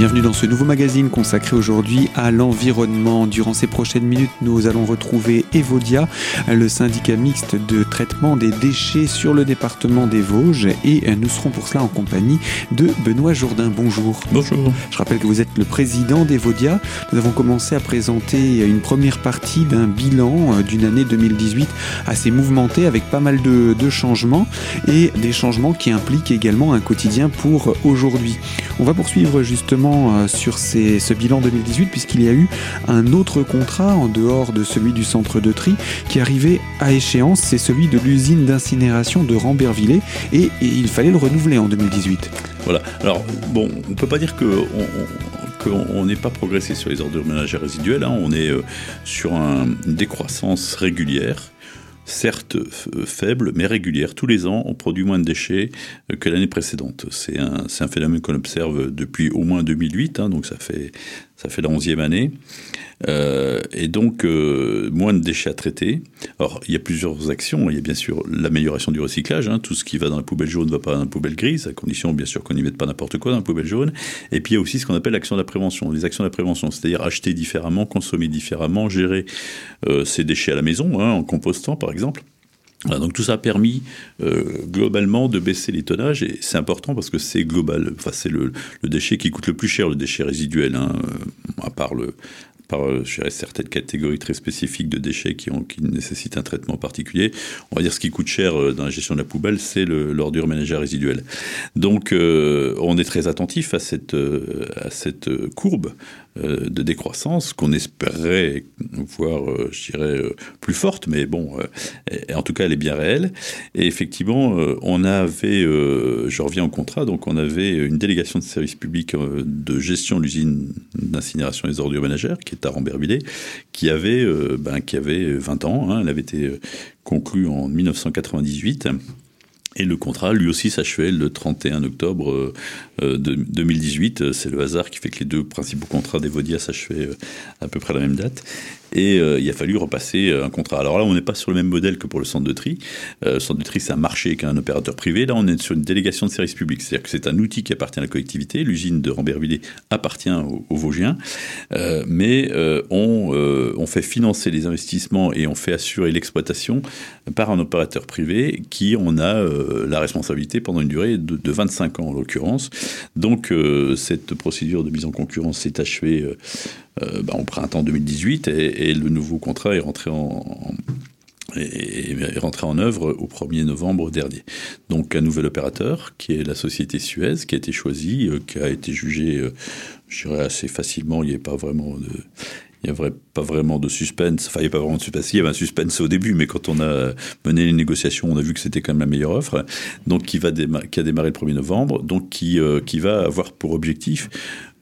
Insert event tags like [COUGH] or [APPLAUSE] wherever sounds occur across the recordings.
Bienvenue dans ce nouveau magazine consacré aujourd'hui à l'environnement. Durant ces prochaines minutes, nous allons retrouver Evodia, le syndicat mixte de traitement des déchets sur le département des Vosges. Et nous serons pour cela en compagnie de Benoît Jourdain. Bonjour. Bonjour. Je rappelle que vous êtes le président d'Evodia. Nous avons commencé à présenter une première partie d'un bilan euh, d'une année 2018 assez mouvementée avec pas mal de, de changements et des changements qui impliquent également un quotidien pour aujourd'hui. On va poursuivre justement euh, sur ce bilan 2018 puisqu'il y a eu un autre contrat en dehors de celui du centre de tri qui arrivait à échéance, c'est celui de l'usine d'incinération de Rambervillers et, il fallait le renouveler en 2018. Voilà. Alors bon, on peut pas dire que qu'on n'ait pas progressé sur les ordures ménagères résiduelles. Hein. On est euh, sur une décroissance régulière certes faible, mais régulière. Tous les ans, on produit moins de déchets euh, que l'année précédente. C'est un, un, phénomène qu'on observe depuis au moins 2008, hein, donc ça fait ça fait la onzième année, euh, et donc euh, moins de déchets à traiter. Alors il y a plusieurs actions, il y a bien sûr l'amélioration du recyclage, hein. tout ce qui va dans la poubelle jaune ne va pas dans la poubelle grise, à condition bien sûr qu'on n'y mette pas n'importe quoi dans la poubelle jaune, et puis il y a aussi ce qu'on appelle l'action de la prévention, les actions de la prévention, c'est-à-dire acheter différemment, consommer différemment, gérer euh, ses déchets à la maison, hein, en compostant par exemple. Donc tout ça a permis euh, globalement de baisser les tonnages et c'est important parce que c'est global. Enfin, c'est le, déchet qui coûte le plus cher, le déchet résiduel, hein, euh, à part le, par euh, certaines catégories très spécifiques de déchets qui, nécessitent un traitement particulier. On va dire ce qui coûte cher dans la gestion de la poubelle, c'est l'ordure ménagère résiduelle. Donc on est très attentif à cette, à cette courbe de décroissance qu'on espérait voir, je dirais, plus forte, mais bon, en tout cas, elle est bien réelle. Et effectivement, on avait, je reviens au contrat, donc on avait une délégation de service public de gestion de l'usine d'incinération des ordures ménagères qui à Rambervillers, qui avait, euh, ben, qui avait 20 ans. Hein, elle avait été euh, conclue en 1998. Et le contrat, lui aussi, s'achevait le 31 octobre euh, de 2018. C'est le hasard qui fait que les deux principaux contrats d'Evodia s'achevaient à peu près la même date. Et euh, il a fallu repasser euh, un contrat. Alors là, on n'est pas sur le même modèle que pour le centre de tri. Euh, le centre de tri, c'est un marché qu'un opérateur privé. Là, on est sur une délégation de service public. C'est-à-dire que c'est un outil qui appartient à la collectivité. L'usine de Rambervillers appartient aux, Vosgiens. Mais on, fait financer les investissements et on fait assurer l'exploitation par un opérateur privé qui en a la responsabilité pendant une durée de, de 25 ans, en l'occurrence. Donc, cette procédure de mise en concurrence s'est achevée bah, au printemps 2018 et, le nouveau contrat est rentré en, œuvre au 1er novembre dernier. Donc un nouvel opérateur, qui est la société Suez, qui a été choisi, euh, qui a été jugé, euh, je dirais, assez facilement, il n'y avait pas vraiment de... Il n'y avait pas vraiment de suspense, enfin il n'y a pas vraiment de suspense, il y avait un suspense au début, mais quand on a mené les négociations, on a vu que c'était quand même la meilleure offre, donc qui, va qui a démarré le 1er novembre, donc qui, euh, qui va avoir pour objectif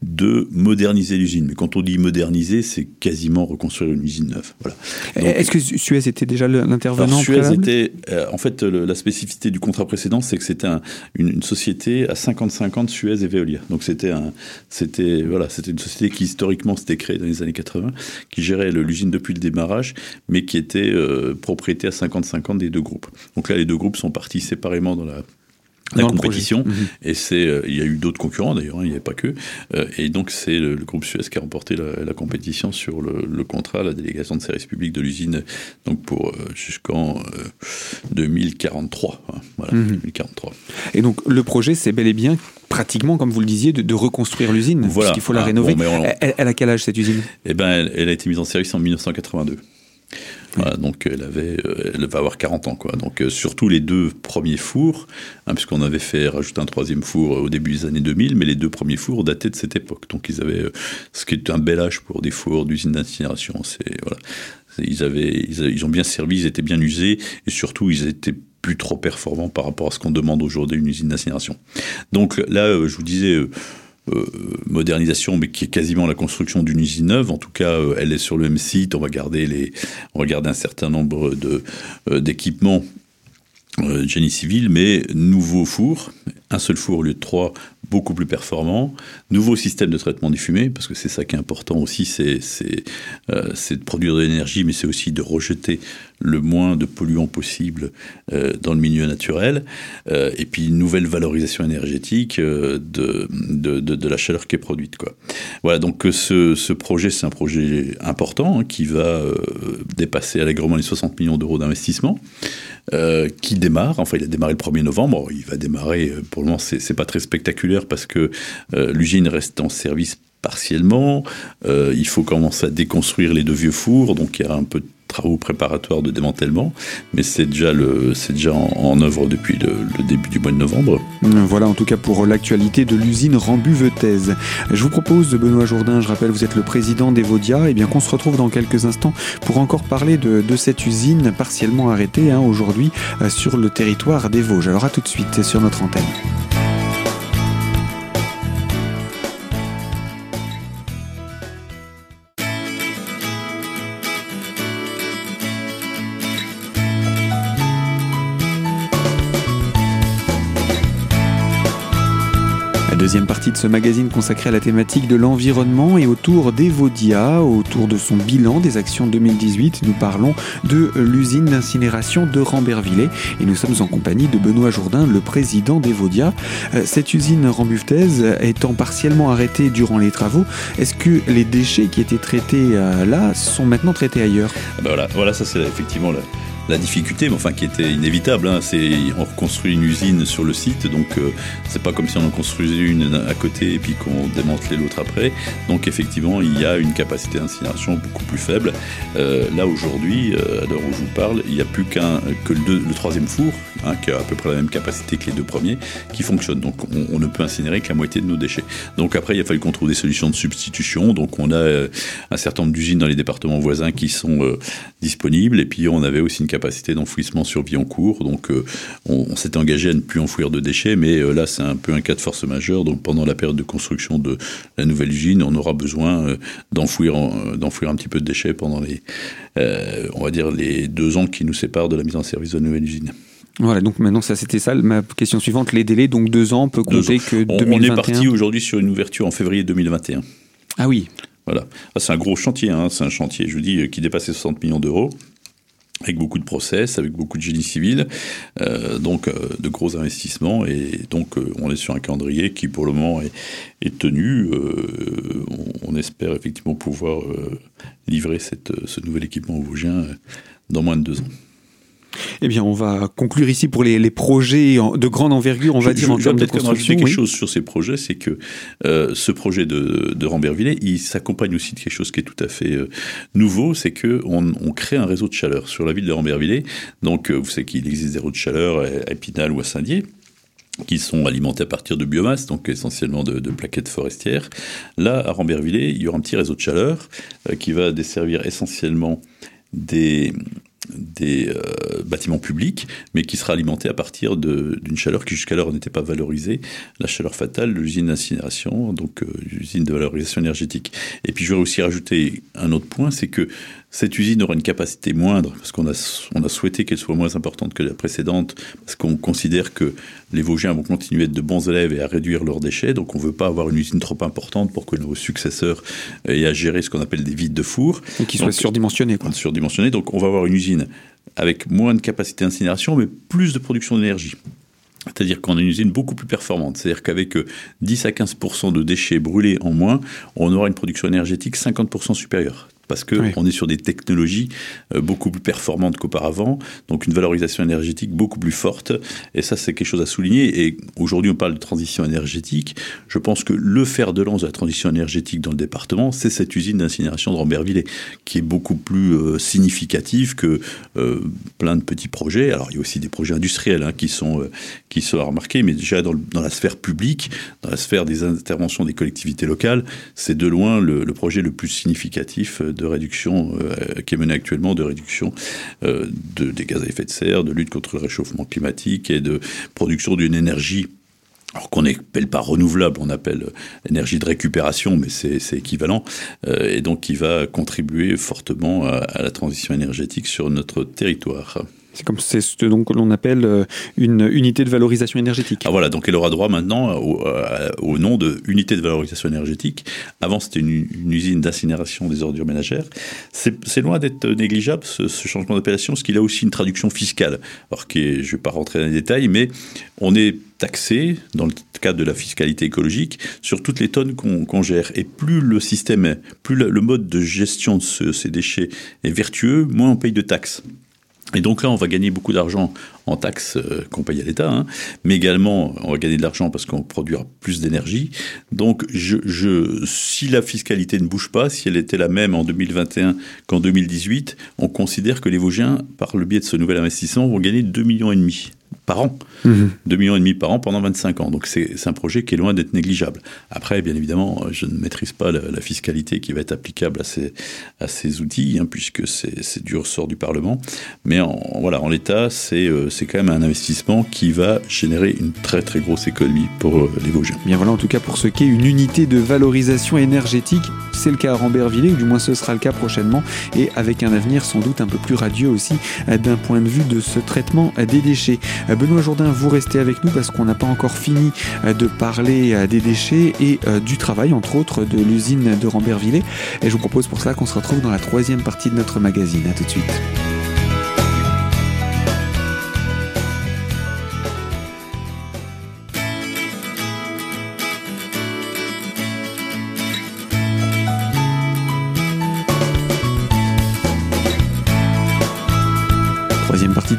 de moderniser l'usine. Mais quand on dit moderniser, c'est quasiment reconstruire une usine neuve. Voilà. Est-ce que Suez était déjà l'intervenant Suez était, euh, en fait, le, la spécificité du contrat précédent, c'est que c'était un, une, une, société à 50-50 Suez et Veolia. Donc c'était un, c'était voilà, c'était une société qui historiquement s'était créée dans les années 80, qui gérait l'usine depuis le démarrage, mais qui était euh, propriété à 50-50 des deux groupes. Donc là, les deux groupes sont partis séparément dans la la compétition. Mhm. Et c'est, euh, il y a eu d'autres concurrents d'ailleurs, hein, il n'y avait pas que. Euh, et donc c'est le, le, groupe Suez qui a remporté la, la compétition sur le, le, contrat, la délégation de service public de l'usine, donc pour euh, jusqu'en 2043. Hein, voilà, mhm. 2043. Et donc le projet, c'est bel et bien pratiquement, comme vous le disiez, de, de reconstruire l'usine, voilà. puisqu'il faut la ah, rénover. Bon, on... elle, elle, a quel âge cette usine? Eh ben, elle, elle a été mise en service en 1982. Voilà, donc elle avait, euh, elle va avoir 40 ans quoi. Donc euh, surtout les deux premiers fours, hein, puisqu'on avait fait rajouter un troisième four au début des années 2000, mais les deux premiers fours dataient de cette époque. Donc ils avaient, euh, ce qui est un bel âge pour des fours d'usine d'incinération. C'est voilà, ils avaient, ils, ils, ont bien servi, ils étaient bien usés et surtout ils étaient plus trop performants par rapport à ce qu'on demande aujourd'hui d'une usine d'incinération. Donc là, je vous disais euh, modernisation, mais qui est quasiment la construction d'une usine neuve. En tout cas, euh, elle est sur le même site. On va garder les, on va garder un certain nombre euh, d'équipements génie civil, mais nouveau four, un seul four au lieu de trois, beaucoup plus performant, nouveau système de traitement des fumées, parce que c'est ça qui est important aussi, c'est euh, de produire de l'énergie, mais c'est aussi de rejeter le moins de polluants possible euh, dans le milieu naturel, euh, et puis une nouvelle valorisation énergétique euh, de, de, la chaleur qui est produite. Quoi. Voilà, donc ce, ce projet, c'est un projet important hein, qui va dépasser allègrement les 60 millions d'euros d'investissement. Qui démarre. Enfin, il a démarré le 1er novembre. Il va démarrer, pour le moment, c'est pas très spectaculaire parce que l'usine reste en service partiellement. Il faut commencer à déconstruire les deux vieux fours, donc il y a un peu de travaux préparatoires de démantèlement, mais c'est déjà, en, œuvre depuis le, début du mois de novembre. Voilà en tout cas pour l'actualité de l'usine Rambu-Vetez. Je vous propose, Benoît Jourdain, je rappelle, vous êtes le président d'Evodia, et eh bien qu'on se retrouve dans quelques instants pour encore parler de, cette usine partiellement arrêtée hein, aujourd'hui euh, sur le territoire des Vosges. Alors à tout de suite sur notre antenne. Deuxième partie de ce magazine consacré à la thématique de l'environnement et autour d'Evodia, autour de son bilan des actions 2018, nous parlons de l'usine d'incinération de Rambervillers. Et nous sommes en compagnie de Benoît Jourdain, le président d'Evodia. Euh, cette usine Rambuvetaise étant partiellement arrêtée durant les travaux, est-ce que les déchets qui étaient traités euh, là sont maintenant traités ailleurs? Ah ben voilà, voilà, ça c'est effectivement là la difficulté, mais enfin qui était inévitable. Hein, c'est on reconstruit une usine sur le site, donc euh, c'est pas comme si on en construisait une à côté et puis qu'on démantelait l'autre après. Donc effectivement, il y a une capacité d'incinération beaucoup plus faible. Euh, là aujourd'hui, euh, à l'heure où je vous parle, il n'y a plus qu'un que le, troisième four, hein, qui a à peu près la même capacité que les deux premiers, qui fonctionne. Donc on, ne peut incinérer que la moitié de nos déchets. Donc après, il a fallu qu'on trouve des solutions de substitution. Donc on a un certain nombre d'usines dans les départements voisins qui sont disponibles, et puis on avait aussi une capacité capacité d'enfouissement sur vie en cours. Donc euh, on, s'est engagé à ne plus enfouir de déchets, mais euh, là c'est un peu un cas de force majeure. Donc pendant la période de construction de la nouvelle usine, on aura besoin euh, d'enfouir d'enfouir un petit peu de déchets pendant les, on va dire les deux ans qui nous séparent de la mise en service de la nouvelle usine. Voilà, donc maintenant ça c'était ça. Ma question suivante, les délais, donc deux ans, on peut compter que 2021. On est parti aujourd'hui sur une ouverture en février 2021. Ah oui. Voilà. Ah, c'est un gros chantier, hein. c'est un chantier, je vous dis, qui dépassait 60 millions d'euros avec beaucoup de process, avec beaucoup de génie civil, euh, donc euh, de gros investissements, et donc euh, on est sur un calendrier qui pour le moment est, tenu. On, espère effectivement pouvoir livrer ce nouvel équipement vosgien dans moins de deux ans. Eh bien, on va conclure ici pour les, projets de grande envergure, on va dire, en termes de construction. quelque chose sur ces projets, c'est que euh, ce projet de, de Rambervillers, il s'accompagne aussi de quelque chose qui est tout à fait euh, nouveau, c'est que on, crée un réseau de chaleur sur la ville de Rambervillers. Donc, euh, vous savez qu'il existe des réseaux de chaleur à Épinal ou à Saint-Dié qui sont alimentés à partir de biomasse, donc essentiellement de, plaquettes forestières. Là, à Rambervillers, il y aura un petit réseau de chaleur qui va desservir essentiellement des, des euh, bâtiments publics, mais qui sera alimenté à partir d'une chaleur qui jusqu'alors n'était pas valorisée, la chaleur fatale de l'usine d'incinération, donc euh, l'usine de valorisation énergétique. Et puis je voudrais aussi rajouter un autre point, c'est que cette usine aura une capacité moindre, parce qu'on a, on a souhaité qu'elle soit moins importante que la précédente, parce qu'on considère que les Vosgiens vont continuer à être de bons élèves et à réduire leurs déchets, donc on ne veut pas avoir une usine trop importante pour que nos successeurs aient à gérer ce qu'on appelle des vides de four. Et qui soient surdimensionnés. Quoi. Surdimensionnés, donc on va avoir une usine avec moins de capacité d'incinération, mais plus de production d'énergie. C'est-à-dire qu'on a une usine beaucoup plus performante. C'est-à-dire qu'avec 10 à 15 de déchets brûlés en moins, on aura une production énergétique 50% supérieure parce qu'on est sur des technologies euh, beaucoup plus performantes qu'auparavant, donc une valorisation énergétique beaucoup plus forte. Et ça, c'est quelque chose à souligner. Et aujourd'hui, on parle de transition énergétique. Je pense que le fer de lance de la transition énergétique dans le département, c'est cette usine d'incinération de Rambervillers, qui est beaucoup plus euh, significative que euh, plein de petits projets. Alors, il y a aussi des projets industriels hein, qui sont qui sont remarqués, mais déjà dans, dans, la sphère publique, dans la sphère des interventions des collectivités locales, c'est de loin le, le projet le plus significatif de réduction euh, qui est menée actuellement, de réduction euh, de, des gaz à effet de serre, de lutte contre le réchauffement climatique et de production d'une énergie alors qu'on n'appelle pas renouvelable, on appelle énergie de récupération, mais c'est équivalent, euh, et donc qui va contribuer fortement à, la transition énergétique sur notre territoire. C'est comme c'est ce donc l'on appelle euh, une unité de valorisation énergétique. Ah voilà, donc elle aura droit maintenant au, euh, au nom de unité de valorisation énergétique. Avant, c'était une, usine d'incinération des ordures ménagères. C'est loin d'être négligeable ce, changement d'appellation, parce qu'il a aussi une traduction fiscale. Alors qui est, je ne vais pas rentrer dans les détails, mais on est taxé, dans le cadre de la fiscalité écologique, sur toutes les tonnes qu'on qu gère. Et plus le système plus le, mode de gestion de ce, ces déchets est vertueux, moins on paye de taxes. Et donc là, on va gagner beaucoup d'argent en taxes euh, qu'on paye à l'État, hein, mais également on va gagner de l'argent parce qu'on produira plus d'énergie. Donc, je, je, si la fiscalité ne bouge pas, si elle était la même en 2021 qu'en 2018, on considère que les Vosgiens, par le biais de ce nouvel investissement, vont gagner 2 millions et demi par an, mmh. 2 millions et demi par an pendant 25 ans. Donc c'est un projet qui est loin d'être négligeable. Après, bien évidemment, je ne maîtrise pas la, la, fiscalité qui va être applicable à ces, à ces outils, hein, puisque c'est du ressort du Parlement. Mais en, voilà, en l'état, c'est euh, c'est quand même un investissement qui va générer une très très grosse économie pour euh, les Vosgiens. Bien voilà, en tout cas pour ce qui est une unité de valorisation énergétique, c'est le cas à Rambervillers, ou du moins ce sera le cas prochainement, et avec un avenir sans doute un peu plus radieux aussi d'un point de vue de ce traitement des déchets. Benoît Jourdain, vous restez avec nous parce qu'on n'a pas encore fini de parler des déchets et du travail, entre autres, de l'usine de Rambervillers. Et je vous propose pour cela qu'on se retrouve dans la troisième partie de notre magazine. A tout de suite.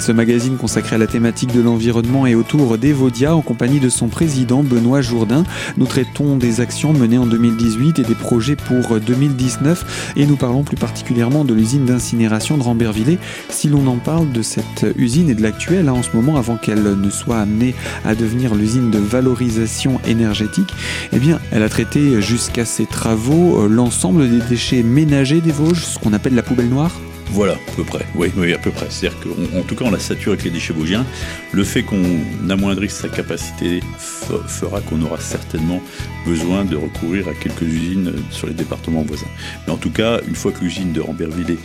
Ce magazine consacré à la thématique de l'environnement et autour d'Evodia en compagnie de son président Benoît Jourdain. Nous traitons des actions menées en 2018 et des projets pour 2019 et nous parlons plus particulièrement de l'usine d'incinération de Rambervillers. Si l'on en parle de cette usine et de l'actuelle en ce moment avant qu'elle ne soit amenée à devenir l'usine de valorisation énergétique, eh bien elle a traité jusqu'à ses travaux l'ensemble des déchets ménagers des Vosges, ce qu'on appelle la poubelle noire voilà, à peu près. Oui, oui, à peu près. C'est-à-dire qu'en tout cas, on la sature avec les déchets vosgiens. Le fait qu'on amoindrisse sa capacité fera qu'on aura certainement besoin de recourir à quelques usines sur les départements voisins. Mais en tout cas, une fois que l'usine de Rambervillers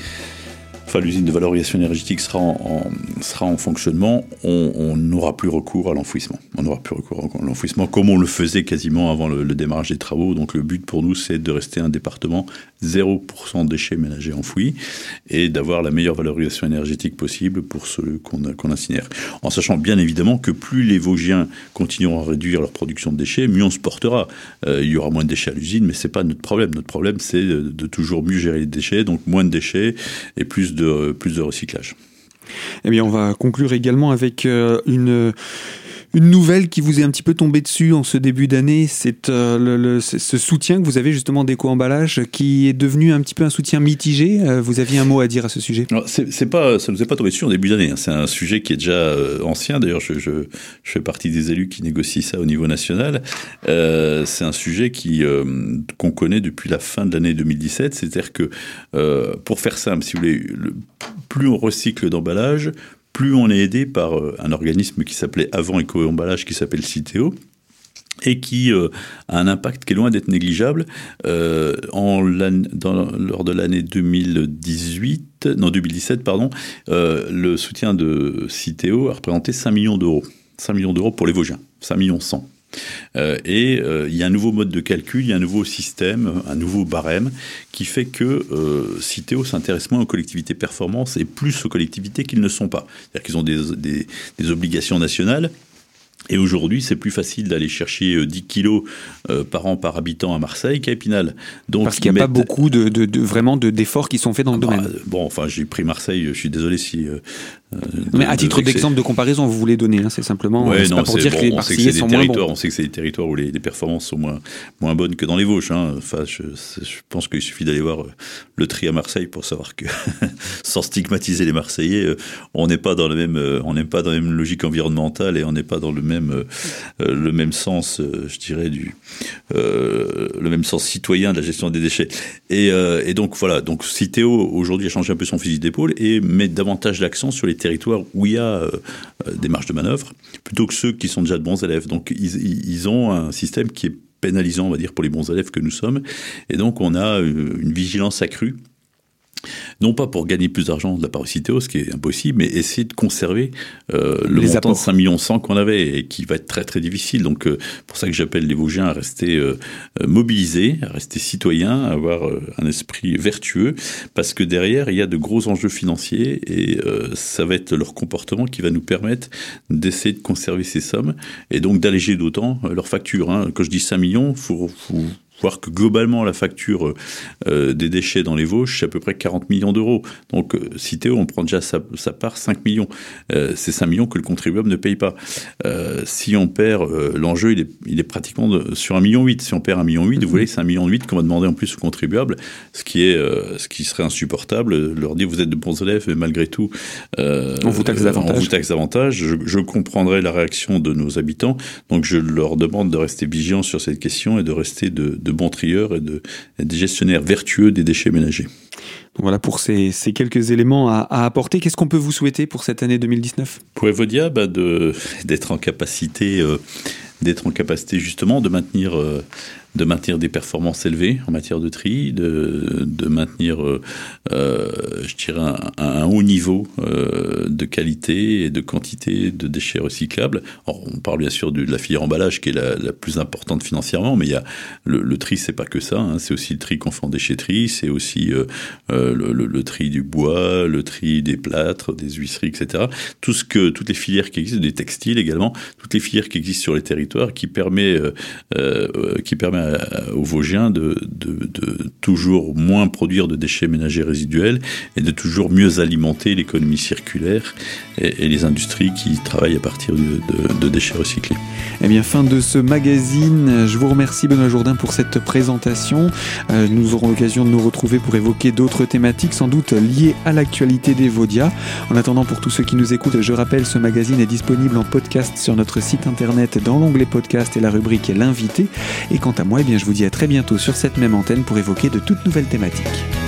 enfin l'usine de valorisation énergétique sera en fonctionnement, on n'aura plus recours à l'enfouissement. On n'aura plus recours à l'enfouissement comme on le faisait quasiment avant le, démarrage des travaux. Donc le but pour nous, c'est de rester un département 0% de déchets ménagers enfouis et d'avoir la meilleure valorisation énergétique possible pour ceux qu'on qu incinère. En sachant bien évidemment que plus les Vosgiens continueront à réduire leur production de déchets, mieux on se portera. Euh, il y aura moins de déchets à l'usine, mais c'est pas notre problème. Notre problème, c'est de, de toujours mieux gérer les déchets, donc moins de déchets et plus de, plus de recyclage. Eh bien, on va conclure également avec euh, une une nouvelle qui vous est un petit peu tombée dessus en ce début d'année, c'est euh, ce soutien que vous avez justement d'éco-emballage qui est devenu un petit peu un soutien mitigé. Euh, vous aviez un mot à dire à ce sujet? C'est pas, ça nous est pas tombé dessus en début d'année. Hein. C'est un sujet qui est déjà euh, ancien. D'ailleurs, je, fais partie des élus qui négocient ça au niveau national. C'est un sujet qui qu'on connaît depuis la fin de l'année 2017. C'est-à-dire que, pour faire simple, si vous voulez, le, plus on recycle d'emballage, plus on est aidé par un organisme qui s'appelait avant éco-emballage, qui s'appelle Citeo, et qui euh, a un impact qui est loin d'être négligeable. Euh, en lors de l'année 2018, non 2017, pardon, euh, le soutien de Citeo a représenté 5 millions d'euros. 5 millions d'euros pour les Vosgiens, 5 millions 100. Euh, et euh, il y a un nouveau mode de calcul, il y a un nouveau système, un nouveau barème qui fait que euh, Citeo s'intéresse moins aux collectivités performances et plus aux collectivités qu'ils ne sont pas. C'est-à-dire qu'ils ont des, des, des obligations nationales et aujourd'hui, c'est plus facile d'aller chercher 10 kilos euh, par an par habitant à Marseille qu'à Épinal. Donc, Parce qu'il n'y a mettent... pas beaucoup de, de, de vraiment d'efforts qui sont faits dans le bah, domaine. Bon, enfin, j'ai pris Marseille, je suis désolé si... Euh, mais à titre d'exemple de comparaison, vous voulez donner, hein, c'est simplement ouais, non, pas pour dire bon, que les Marseillais sont moins bons. On sait que c'est des territoires où les, les, performances sont moins, moins bonnes que dans les Vosges. Hein. Enfin, je, je pense qu'il suffit d'aller voir le tri à Marseille pour savoir que, [LAUGHS] sans stigmatiser les Marseillais, on n'est pas dans le même, on n'est pas dans la même logique environnementale et on n'est pas dans le même euh, le même sens, euh, je dirais, du, euh, le même sens citoyen de la gestion des déchets. Et, euh, et donc voilà, donc Citeo aujourd'hui a changé un peu son fusil d'épaule et met davantage l'accent sur les territoires où il y a euh, des marges de manœuvre, plutôt que ceux qui sont déjà de bons élèves. Donc ils, ils ont un système qui est pénalisant, on va dire, pour les bons élèves que nous sommes. Et donc on a une vigilance accrue non pas pour gagner plus d'argent de la part de Citeo, ce qui est impossible, mais essayer de conserver euh, le les montant de 5 millions 100 qu'on avait et qui va être très très difficile. Donc euh, pour ça que j'appelle les Vosgiens à rester euh, mobilisés, à rester citoyens, à avoir un esprit vertueux, parce que derrière il y a de gros enjeux financiers et ça va être leur comportement qui va nous permettre d'essayer de conserver ces sommes et donc d'alléger d'autant leurs factures. Hein. Quand je dis 5 millions, faut, faut voir que globalement la facture euh, euh, des déchets dans les Vosges, c'est à peu près 40 millions d'euros. Donc euh, Citeo, on prend déjà sa, part 5 millions. c'est 5 millions que le contribuable ne paye pas. si on perd, l'enjeu, il est, il est pratiquement sur 1,8 million. Si on perd 1,8 million, vous mhm. voyez, c'est 1,8 million qu'on va demander en plus aux contribuables, ce qui, est, ce qui serait insupportable. Leur dire, vous êtes de bons élèves, mais malgré tout, on vous taxe davantage. On vous taxe davantage. Je, je comprendrai la réaction de nos habitants. Donc je leur demande de rester vigilants sur cette question et de rester de de bons trieurs et, de, des gestionnaires vertueux des déchets ménagers. voilà pour ces, quelques éléments à, apporter. Qu'est-ce qu'on peut vous souhaiter pour cette année 2019 Pour Evodia, bah d'être en capacité, euh, d'être en capacité justement de maintenir euh, de maintenir des performances élevées en matière de tri, de, maintenir, euh, euh je dirais, un, haut niveau euh, de qualité et de quantité de déchets recyclables. on parle bien sûr de, la filière emballage qui est la, plus importante financièrement, mais il y a le, le tri, c'est pas que ça. Hein, c'est aussi le tri qu'on fait en déchetterie, c'est aussi le, tri du bois, le tri des plâtres, des huisseries, etc. Tout ce que toutes les filières qui existent, des textiles également, toutes les filières qui existent sur les territoires, qui permet, qui permet euh, aux Vosgiens de, de, toujours moins produire de déchets ménagers résiduels et de toujours mieux alimenter l'économie circulaire et, les industries qui travaillent à partir de, déchets recyclés. Eh bien, fin de ce magazine. Je vous remercie Benoît Jourdain pour cette présentation. Euh, nous aurons l'occasion de nous retrouver pour évoquer d'autres thématiques, sans doute liées à l'actualité des Vaudia. En attendant, pour tous ceux qui nous écoutent, je rappelle, ce magazine est disponible en podcast sur notre site internet dans l'onglet podcast et la rubrique L'invité. Et quant à eh bien, je vous dis à très bientôt sur cette même antenne pour évoquer de toutes nouvelles thématiques.